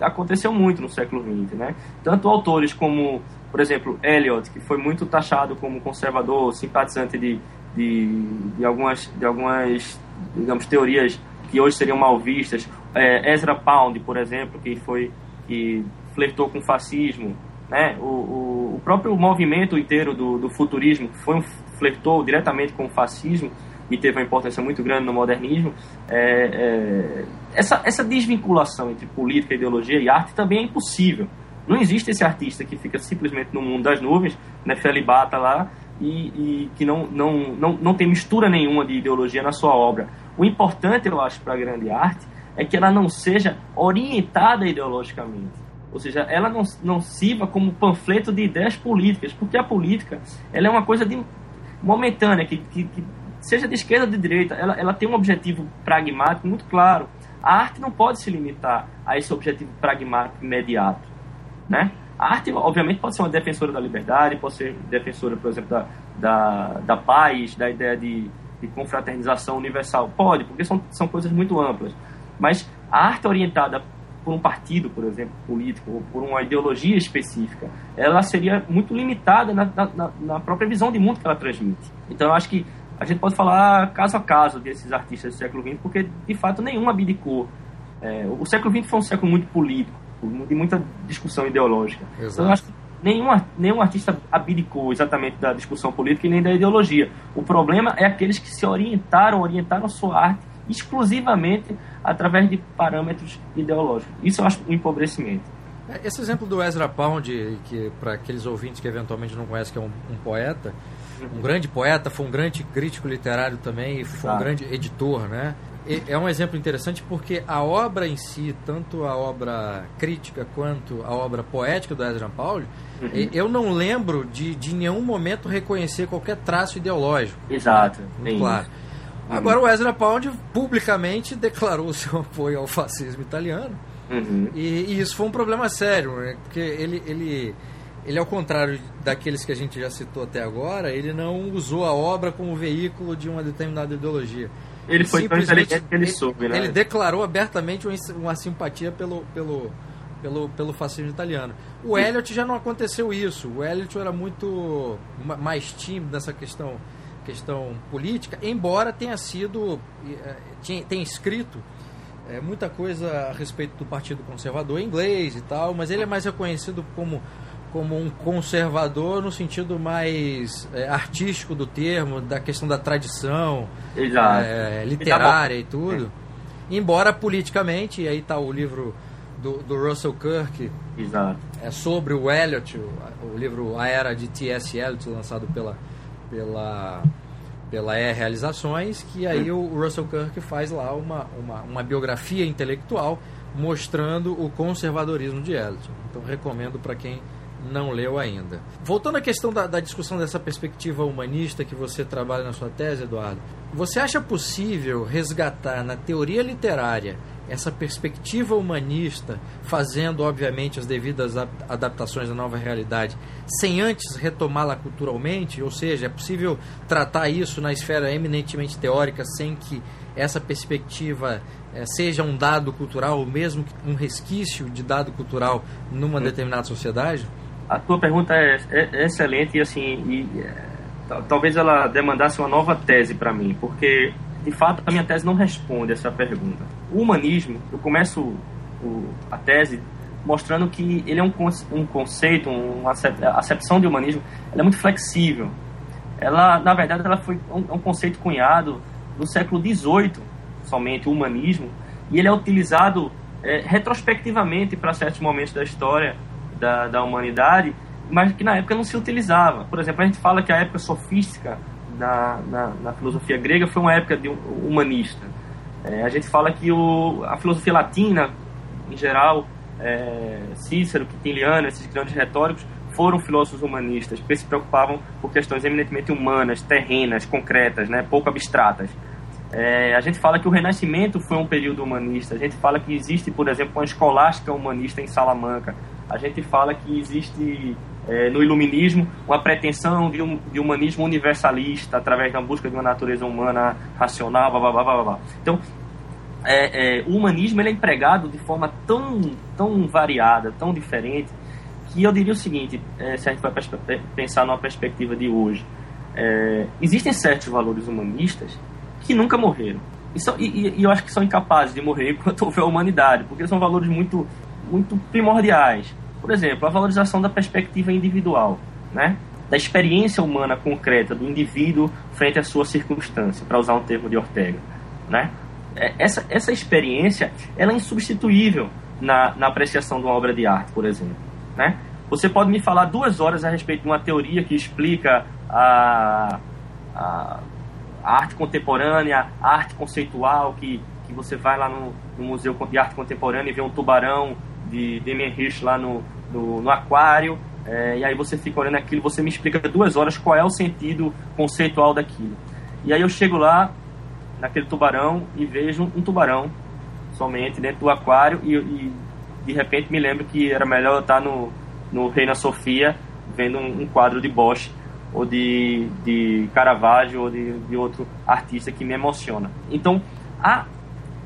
aconteceu muito no século XX, né? Tanto autores como, por exemplo, Eliot, que foi muito taxado como conservador, simpatizante de, de, de algumas, de algumas, digamos, teorias que hoje seriam mal vistas. É, Ezra Pound, por exemplo, que foi que flertou com o fascismo, né? O, o, o próprio movimento inteiro do, do futurismo foi um, flertou diretamente com o fascismo e teve uma importância muito grande no modernismo, é, é, essa, essa desvinculação entre política, ideologia e arte também é impossível. Não existe esse artista que fica simplesmente no mundo das nuvens, né, felibata lá, e, e, que não, não, não, não tem mistura nenhuma de ideologia na sua obra. O importante, eu acho, para a grande arte é que ela não seja orientada ideologicamente. Ou seja, ela não, não sirva como panfleto de ideias políticas, porque a política ela é uma coisa de, momentânea, que, que, que seja de esquerda ou de direita, ela, ela tem um objetivo pragmático muito claro. A arte não pode se limitar a esse objetivo pragmático imediato, né? A arte, obviamente, pode ser uma defensora da liberdade, pode ser defensora, por exemplo, da, da, da paz, da ideia de, de confraternização universal. Pode, porque são, são coisas muito amplas. Mas a arte orientada por um partido, por exemplo, político, ou por uma ideologia específica, ela seria muito limitada na, na, na própria visão de mundo que ela transmite. Então, eu acho que a gente pode falar caso a caso desses artistas do século XX, porque de fato nenhum abdicou. É, o século XX foi um século muito político, de muita discussão ideológica.
Exato.
Então, eu acho que nenhum, nenhum artista abdicou exatamente da discussão política e nem da ideologia. O problema é aqueles que se orientaram, orientaram sua arte exclusivamente através de parâmetros ideológicos. Isso eu acho um empobrecimento.
É, esse exemplo do Ezra Pound, que para aqueles ouvintes que eventualmente não conhecem, que é um, um poeta, um grande poeta, foi um grande crítico literário também, foi um grande editor, né? É um exemplo interessante porque a obra em si, tanto a obra crítica quanto a obra poética do Ezra Pound, uhum. eu não lembro de, de nenhum momento reconhecer qualquer traço ideológico.
Exato.
Muito claro. Uhum. Agora o Ezra Pound publicamente *laughs* declarou seu apoio ao fascismo italiano.
Uhum.
E, e, isso foi um problema sério, né? porque ele, ele ele ao contrário daqueles que a gente já citou até agora, ele não usou a obra como veículo de uma determinada ideologia.
Ele foi tão inteligente que ele soube, né?
Ele declarou abertamente uma, simpatia pelo, pelo, pelo, pelo fascismo italiano. O Elliot já não aconteceu isso. O Elliot era muito mais tímido nessa questão, questão política, embora tenha sido, eh, tenha escrito é, muita coisa a respeito do Partido Conservador inglês e tal, mas ele é mais reconhecido como como um conservador no sentido mais é, artístico do termo, da questão da tradição é, literária e tudo. É. Embora politicamente, e aí está o livro do, do, Russell Kirk
Exato.
é sobre o Eliot, o, o livro A Era de T.S. Eliot, lançado pela, pela, pela E Realizações, que aí o Russell Kirk faz lá uma, uma, uma biografia intelectual mostrando o conservadorismo de Eliot. Então recomendo para quem não leu ainda. Voltando à questão da, da, discussão dessa perspectiva humanista que você trabalha na sua tese, Eduardo, você acha possível resgatar na teoria literária essa perspectiva humanista, fazendo, obviamente, as devidas adaptações à nova realidade, sem antes retomá-la culturalmente? Ou seja, é possível tratar isso na esfera eminentemente teórica sem que essa perspectiva é, seja um dado cultural, ou mesmo um resquício de dado cultural numa hum. determinada sociedade?
A tua pergunta é, é, é excelente e assim, e, é, talvez ela demandasse uma nova tese para mim, porque de fato a minha tese não responde essa pergunta. O humanismo, eu começo o, a tese mostrando que ele é um, um conceito, uma acepção de humanismo, ela é muito flexível. Ela, na verdade, ela foi um, um conceito cunhado no século XVIII, somente o humanismo, e ele é utilizado é, retrospectivamente para certos momentos da história da, da humanidade, mas que na época não se utilizava. Por exemplo, a gente fala que a época sofística na, na, na filosofia grega foi uma época de um, humanista. É, a gente fala que o, a filosofia latina, em geral, é, Cícero, Quintiliano, esses grandes retóricos, foram filósofos humanistas, porque se preocupavam por questões eminentemente humanas, terrenas, concretas, né, pouco abstratas. É, a gente fala que o Renascimento foi um período humanista. A gente fala que existe, por exemplo, uma escolástica humanista em Salamanca. A gente fala que existe é, no Iluminismo uma pretensão de um de humanismo universalista através da busca de uma natureza humana racional, blá, blá, blá, blá. Então, é, é, o humanismo ele é empregado de forma tão, tão variada, tão diferente, que eu diria o seguinte, é, se a gente vai pensar numa perspectiva de hoje, é, existem certos valores humanistas que nunca morreram. E, são, e, e, eu acho que são incapazes de morrer *laughs* enquanto houver humanidade, porque são valores muito, muito primordiais. Por exemplo, a valorização da perspectiva individual, né? da experiência humana concreta do indivíduo frente à sua circunstância, para usar um termo de Ortega. Né? É, essa, essa experiência ela é insubstituível na, na apreciação de uma obra de arte, por exemplo. Né? Você pode me falar duas horas a respeito de uma teoria que explica a, a a arte contemporânea, a arte conceitual, que, que você vai lá no, no Museu de Arte Contemporânea e vê um tubarão de Damien Hirst lá no, no, no aquário, é, e aí você fica olhando aquilo, você me explica duas horas qual é o sentido conceitual daquilo. E aí eu chego lá, naquele tubarão, e vejo um tubarão somente dentro do aquário, e, e de repente me lembro que era melhor eu estar no, no Reina Sofia vendo um, um quadro de Bosch ou de, de Caravaggio ou de, de outro artista que me emociona. Então, a,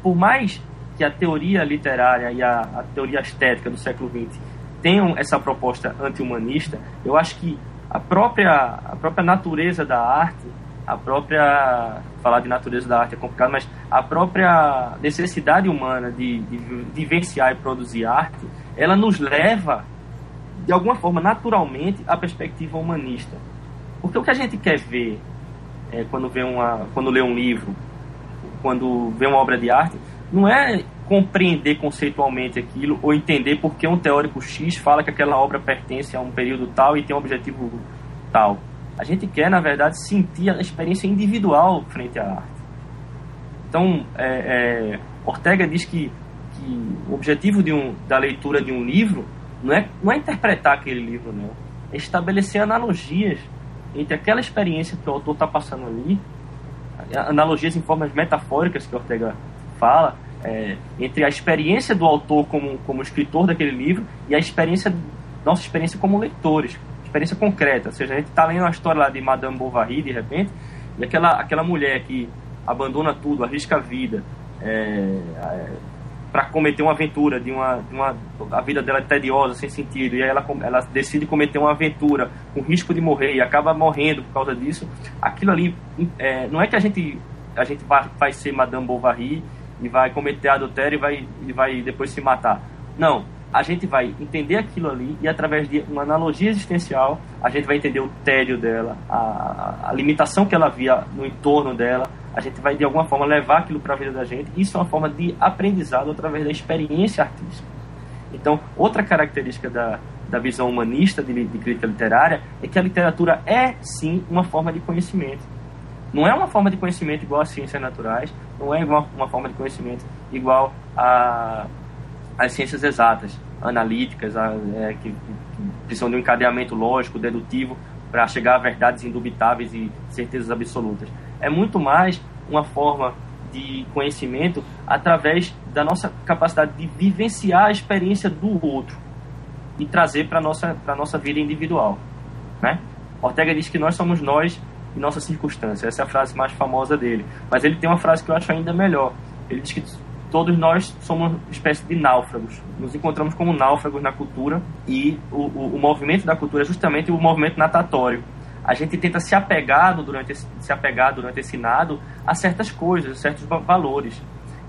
por mais que a teoria literária e a, a teoria estética do século XX tenham essa proposta anti-humanista, eu acho que a própria, a própria natureza da arte, a própria. falar de natureza da arte é complicado, mas a própria necessidade humana de, de vivenciar e produzir arte, ela nos leva, de alguma forma, naturalmente, à perspectiva humanista. Porque o que a gente quer ver é, quando, vê uma, quando lê um livro, quando vê uma obra de arte, não é compreender conceitualmente aquilo ou entender porque um teórico X fala que aquela obra pertence a um período tal e tem um objetivo tal. A gente quer, na verdade, sentir a experiência individual frente à arte. Então, é, é, Ortega diz que, que o objetivo um, da leitura de um livro não é, não é interpretar aquele livro, não. É estabelecer analogias entre aquela experiência que o autor está passando ali, analogias em formas metafóricas que Ortega fala, é, entre a experiência do autor como, como escritor daquele livro e a experiência nossa experiência como leitores, experiência concreta. Ou seja, a gente está lendo uma história lá de Madame Bovary, de repente, e aquela, aquela mulher que abandona tudo, arrisca a vida, é, é para cometer uma aventura de uma, de uma a vida dela é tediosa sem sentido e aí ela ela decide cometer uma aventura com risco de morrer e acaba morrendo por causa disso aquilo ali é, não é que a gente a gente vai, vai ser Madame Bovary e vai cometer adultério e vai e vai depois se matar não a gente vai entender aquilo ali e através de uma analogia existencial a gente vai entender o tédio dela a, a limitação que ela via no entorno dela a gente vai de alguma forma levar aquilo para a vida da gente. Isso é uma forma de aprendizado através da experiência artística. Então, outra característica da, da visão humanista de, de crítica literária é que a literatura é sim uma forma de conhecimento. Não é uma forma de conhecimento igual às ciências naturais, não é igual uma forma de conhecimento igual às ciências exatas, analíticas, a, é, que, que precisam de um encadeamento lógico, dedutivo, para chegar a verdades indubitáveis e certezas absolutas é muito mais uma forma de conhecimento através da nossa capacidade de vivenciar a experiência do outro e trazer para a nossa, nossa vida individual. Né? Ortega diz que nós somos nós e nossa circunstância. Essa é a frase mais famosa dele. Mas ele tem uma frase que eu acho ainda melhor. Ele diz que todos nós somos uma espécie de náufragos. Nos encontramos como náufragos na cultura e o, o, o movimento da cultura é justamente o movimento natatório. A gente tenta se apegar durante esse, se apegar durante esse nado a certas coisas, a certos valores.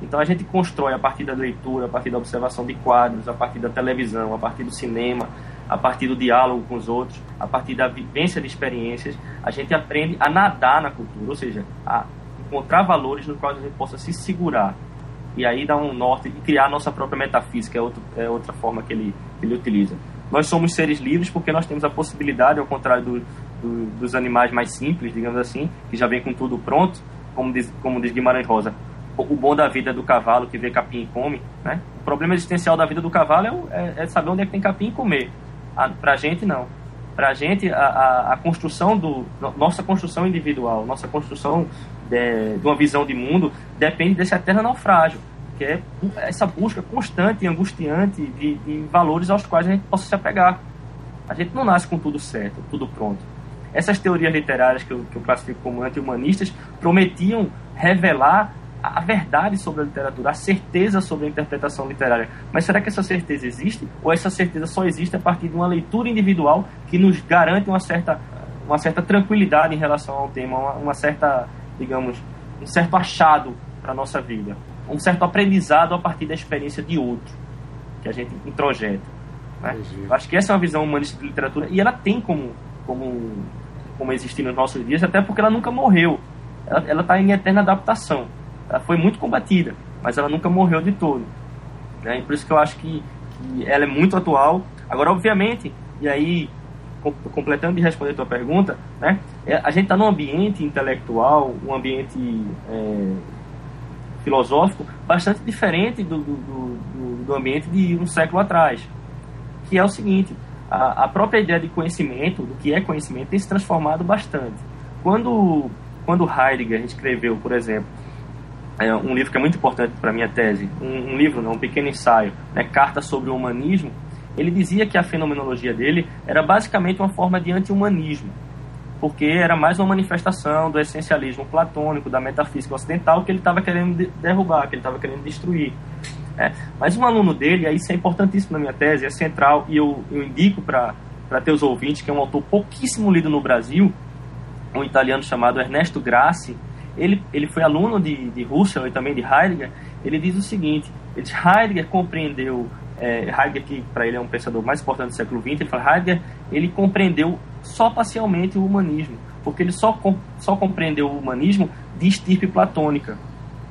Então a gente constrói a partir da leitura, a partir da observação de quadros, a partir da televisão, a partir do cinema, a partir do diálogo com os outros, a partir da vivência de experiências, a gente aprende a nadar na cultura, ou seja, a encontrar valores nos quais a gente possa se segurar. E aí dar um norte e criar a nossa própria metafísica, é, outro, é outra forma que ele, ele utiliza. Nós somos seres livres porque nós temos a possibilidade, ao contrário do, do, dos animais mais simples, digamos assim, que já vem com tudo pronto, como diz, como diz Guimarães Rosa, o bom da vida é do cavalo que vê capim e come, né? O problema existencial da vida do cavalo é, é, é saber onde é que tem capim e comer. A, pra gente, não. Pra gente, a, a, a, construção do... Nossa construção individual, nossa construção de, de uma visão de mundo depende desse eterno naufrágio, que é essa busca constante e angustiante de, de valores aos quais a gente possa se apegar. A gente não nasce com tudo certo, tudo pronto. Essas teorias literárias que eu, que eu classifico como anti-humanistas prometiam revelar a verdade sobre a literatura, a certeza sobre a interpretação literária. Mas será que essa certeza existe? Ou essa certeza só existe a partir de uma leitura individual que nos garante uma certa, uma certa tranquilidade em relação ao tema, uma, uma certa, digamos, um certo achado para a nossa vida? Um certo aprendizado a partir da experiência de outro, que a gente introjeta. Né? Acho que essa é uma visão humanista de literatura e ela tem como, como, como existir nos nossos dias, até porque ela nunca morreu. Ela está em eterna adaptação ela foi muito combatida, mas ela nunca morreu de todo. Né? E por isso que eu acho que, que ela é muito atual. Agora, obviamente, e aí completando de responder a tua pergunta, né? É, a gente está num ambiente intelectual, um ambiente é, filosófico bastante diferente do, do, do, do, ambiente de um século atrás, que é o seguinte: a, a, própria ideia de conhecimento, do que é conhecimento, tem se transformado bastante. Quando quando Heidegger escreveu, por exemplo, é um livro que é muito importante para minha tese, um, um, livro, não, um pequeno ensaio, né, Carta sobre o Humanismo, ele dizia que a fenomenologia dele era basicamente uma forma de anti-humanismo, porque era mais uma manifestação do essencialismo platônico, da metafísica ocidental que ele estava querendo derrubar, que ele estava querendo destruir. É. Mas um aluno dele, aí isso é importantíssimo na minha tese, é central, e eu, eu indico para teus ouvintes, que é um autor pouquíssimo lido no Brasil, um italiano chamado Ernesto Grassi, ele, ele foi aluno de, de Husserl e também de Heidegger, ele diz o seguinte, ele diz, Heidegger compreendeu, é, Heidegger que para ele é um pensador mais importante do século XX, ele fala, Heidegger, ele compreendeu só parcialmente o humanismo, porque ele só, só compreendeu o humanismo de estirpe platônica,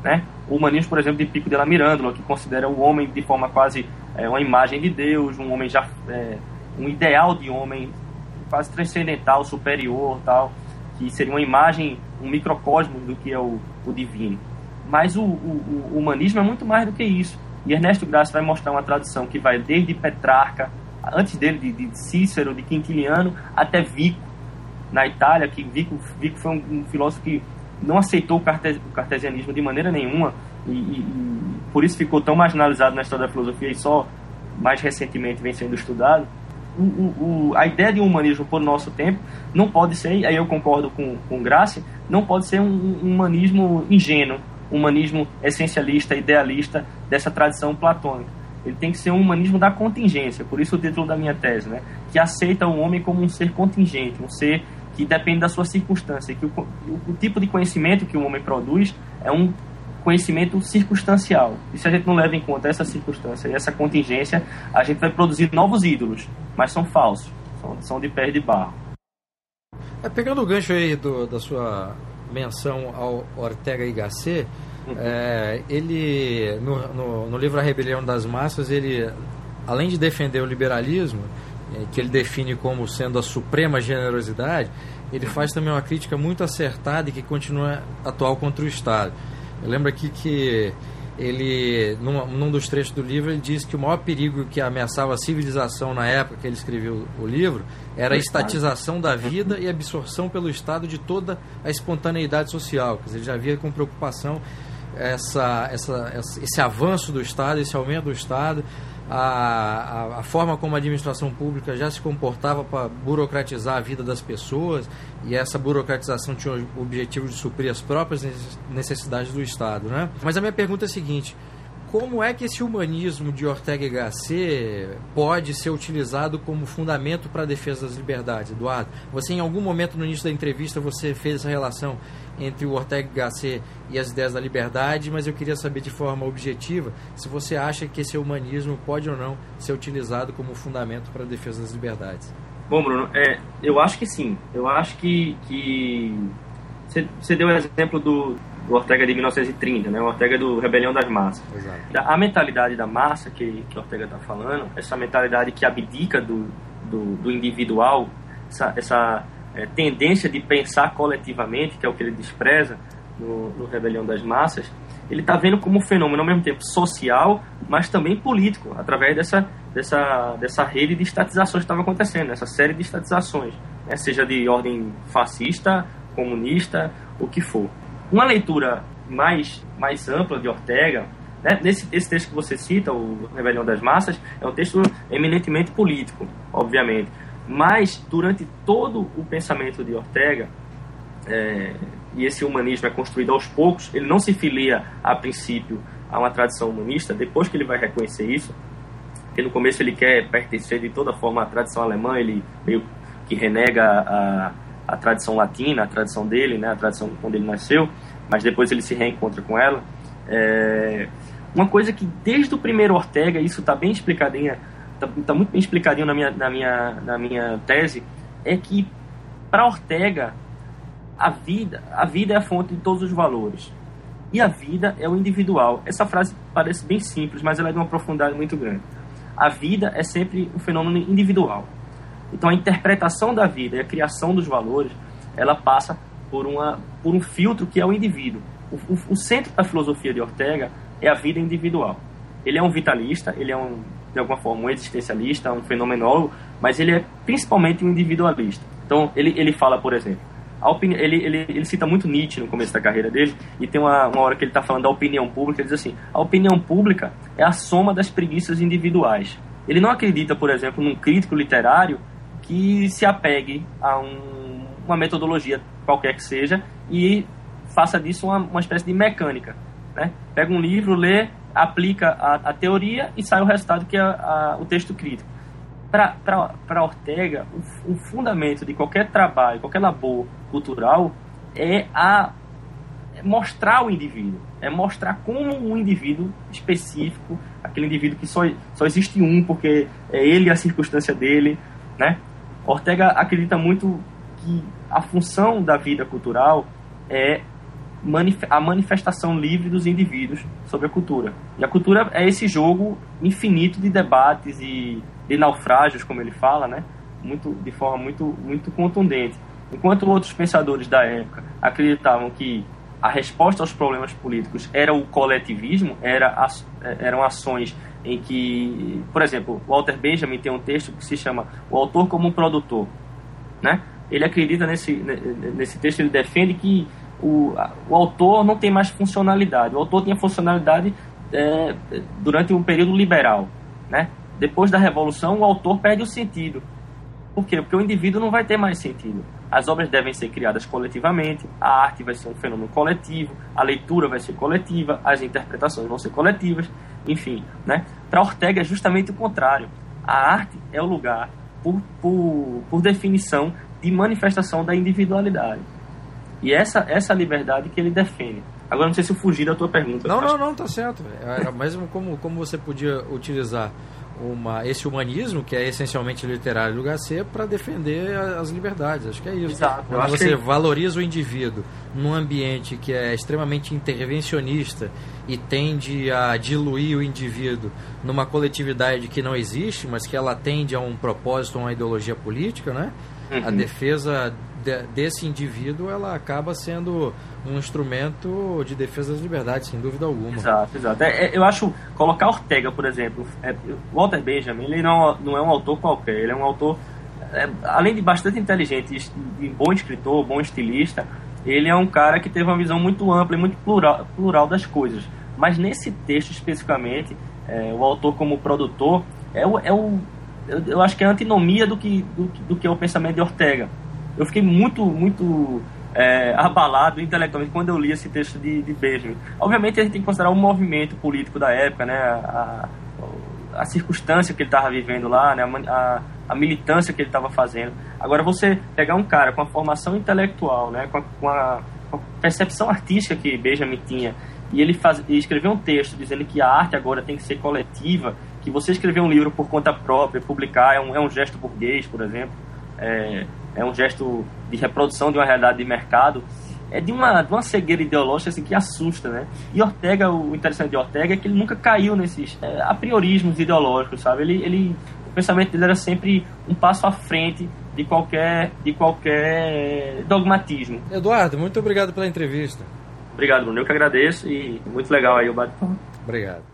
né? O humanismo, por exemplo, de Pico della Mirandola, que considera o homem de forma quase é, uma imagem de Deus, um homem já é, um ideal de homem quase transcendental, superior, tal que seria uma imagem, um microcosmo do que é o, o divino. Mas o, o, o, humanismo é muito mais do que isso. E Ernesto Graça vai mostrar uma tradição que vai desde Petrarca, antes dele, de, de Cícero, de Quintiliano, até Vico, na Itália, que Vico, Vico foi um, um filósofo que não aceitou o, cartes, o cartesianismo de maneira nenhuma, e, e, e por isso ficou tão marginalizado na história da filosofia e só mais recentemente vem sendo estudado o, o, a ideia de um humanismo por nosso tempo não pode ser, aí eu concordo com, com Graça, não pode ser um, um humanismo ingênuo, um humanismo essencialista, idealista dessa tradição platônica. Ele tem que ser um humanismo da contingência, por isso o título da minha tese, né? que aceita o homem como um ser contingente, um ser que depende da sua circunstância, que o, o, o tipo de conhecimento que o homem produz é um conhecimento circunstancial. E se a gente não leva em conta essa circunstância e essa contingência, a gente vai produzir novos ídolos, mas são falsos, são, são de pé de barro.
É, pegando o gancho aí do, da sua menção ao Ortega y Gasset, uhum. é, ele, no, no, no, livro A Rebelião das Massas, ele, além de defender o liberalismo, é, que ele define como sendo a suprema generosidade, ele faz também uma crítica muito acertada e que continua atual contra o Estado. Eu lembro aqui que ele, num, num, dos trechos do livro, ele diz que o maior perigo que ameaçava a civilização na época que ele escreveu o livro era a estatização da vida e absorção pelo Estado de toda a espontaneidade social. Quer dizer, ele já via com preocupação essa, essa, esse avanço do Estado, esse aumento do Estado, a, a, a, forma como a administração pública já se comportava para burocratizar a vida das pessoas e essa burocratização tinha o objetivo de suprir as próprias necessidades do Estado. Né? Mas a minha pergunta é a seguinte: como é que esse humanismo de Ortega y Gasset pode ser utilizado como fundamento para a defesa das liberdades, Eduardo? Você, em algum momento no início da entrevista, você fez essa relação entre o Ortega Gasset e as ideias da liberdade, mas eu queria saber de forma objetiva se você acha que esse humanismo pode ou não ser utilizado como fundamento para a defesa das liberdades.
Bom, Bruno, é, eu acho que sim. Eu acho que, que você deu o exemplo do, do Ortega de 1930, né? O Ortega do Rebelião das Massas. Exato. A mentalidade da massa que, que Ortega está falando, essa mentalidade que abdica do, do, do individual, essa, essa é, tendência de pensar coletivamente, que é o que ele despreza no, no Rebelião das Massas, ele está vendo como um fenômeno ao mesmo tempo social, mas também político, através dessa, dessa, dessa rede de estatizações que estava acontecendo, essa série de estatizações, né? seja de ordem fascista, comunista, o que for. Uma leitura mais, mais ampla de Ortega, né? Nesse esse texto que você cita, o Rebelião das Massas, é um texto eminentemente político, obviamente. Mas, durante todo o pensamento de Ortega, é, e esse humanismo é construído aos poucos, ele não se filia, a princípio, a uma tradição humanista, depois que ele vai reconhecer isso, porque no começo ele quer pertencer de toda forma à tradição alemã, ele meio que renega a, a tradição latina, a tradição dele, né, a tradição quando ele nasceu, mas depois ele se reencontra com ela. É, uma coisa que desde o primeiro Ortega, isso está bem explicadinha, está tá muito bem explicadinho na minha, na minha, na minha tese, é que para Ortega a vida, a vida é a fonte de todos os valores. E a vida é o individual. Essa frase parece bem simples, mas ela é de uma profundidade muito grande. A vida é sempre um fenômeno individual. Então a interpretação da vida e a criação dos valores, ela passa por, uma, por um filtro que é o indivíduo. O, o, o centro da filosofia de Ortega é a vida individual. Ele é um vitalista, ele é um, de alguma forma um existencialista, um fenomenólogo, mas ele é principalmente um individualista. Então ele, ele fala, por exemplo, opini... ele, ele, ele cita muito Nietzsche no começo da carreira dele, e tem uma, uma hora que ele está falando da opinião pública, ele diz assim, a opinião pública é a soma das preguiças individuais. Ele não acredita, por exemplo, num crítico literário que se apegue a um, uma metodologia qualquer que seja e faça disso uma, uma espécie de mecânica. Né? Pega um livro, lê, aplica a, a teoria e sai o resultado que é a, o texto crítico. Para Ortega, o, o, fundamento de qualquer trabalho, qualquer labor cultural é a é mostrar o indivíduo, é mostrar como um indivíduo específico, aquele indivíduo que só, só existe um porque é ele a circunstância dele, né? Ortega acredita muito que a função da vida cultural é a manifestação livre dos indivíduos sobre a cultura. E a cultura é esse jogo infinito de debates e de naufrágios, como ele fala, né? Muito, de forma muito, muito contundente. Enquanto outros pensadores da época acreditavam que a resposta aos problemas políticos era o coletivismo, era, eram ações em que, por exemplo, Walter Benjamin tem um texto que se chama O Autor como um Produtor. Né? Ele acredita nesse, nesse texto, ele defende que o, o autor não tem mais funcionalidade. O autor tinha funcionalidade é, durante um período liberal. Né? Depois da Revolução, o autor perde o sentido. Por quê? Porque o indivíduo não vai ter mais sentido. As obras devem ser criadas coletivamente, a arte vai ser um fenômeno coletivo, a leitura vai ser coletiva, as interpretações vão ser coletivas, enfim. Né? Para Ortega é justamente o contrário. A arte é o lugar, por, por, por definição, de manifestação da individualidade. E essa, essa liberdade que ele defende. Agora não sei se eu fugi da tua pergunta.
Não, não, não, tá certo. Era mesmo como, como você podia utilizar uma, esse humanismo, que é essencialmente literário do Gasset, para defender as liberdades. Acho que é isso.
Exato.
Quando você que... valoriza o indivíduo num ambiente que é extremamente intervencionista e tende a diluir o indivíduo numa coletividade que não existe, mas que ela tende a um propósito, a uma ideologia política, né? Uhum. A defesa de, desse indivíduo ela acaba sendo um instrumento de defesa das liberdades, sem dúvida alguma.
Exato, exato. É, é, eu acho, colocar Ortega, por exemplo, é, Walter Benjamin, ele não, não é um autor qualquer, ele é um autor, é, além de bastante inteligente, de bom escritor, bom estilista, ele é um cara que teve uma visão muito ampla e muito plural, plural das coisas. Mas nesse texto especificamente, é, o autor como produtor é o, é o eu, eu, acho que é a antinomia do que, do, do que é o pensamento de Ortega. Eu fiquei muito, muito é, abalado intelectualmente quando eu li esse texto de, de Benjamin. Obviamente, a gente tem que considerar o movimento político da época, né? A, a circunstância que ele estava vivendo lá, né? A, a militância que ele estava fazendo. Agora, você pegar um cara com a formação intelectual, né? com, a, com a, com a percepção artística que Benjamin tinha, e ele, faz, e escreveu um texto dizendo que a arte agora tem que ser coletiva, que você escrever um livro por conta própria, publicar, é um, é um gesto burguês, por exemplo, é, é um gesto de reprodução de uma realidade de mercado, é de uma, de uma cegueira ideológica assim, que assusta, né? E Ortega, o interessante de Ortega é que ele nunca caiu nesses é, apriorismos ideológicos, sabe? Ele, ele, o pensamento dele era sempre um passo à frente de qualquer, de qualquer dogmatismo.
Eduardo, muito obrigado pela entrevista.
Obrigado, Bruno. Eu que agradeço e muito legal aí o bate-papo.
Obrigado.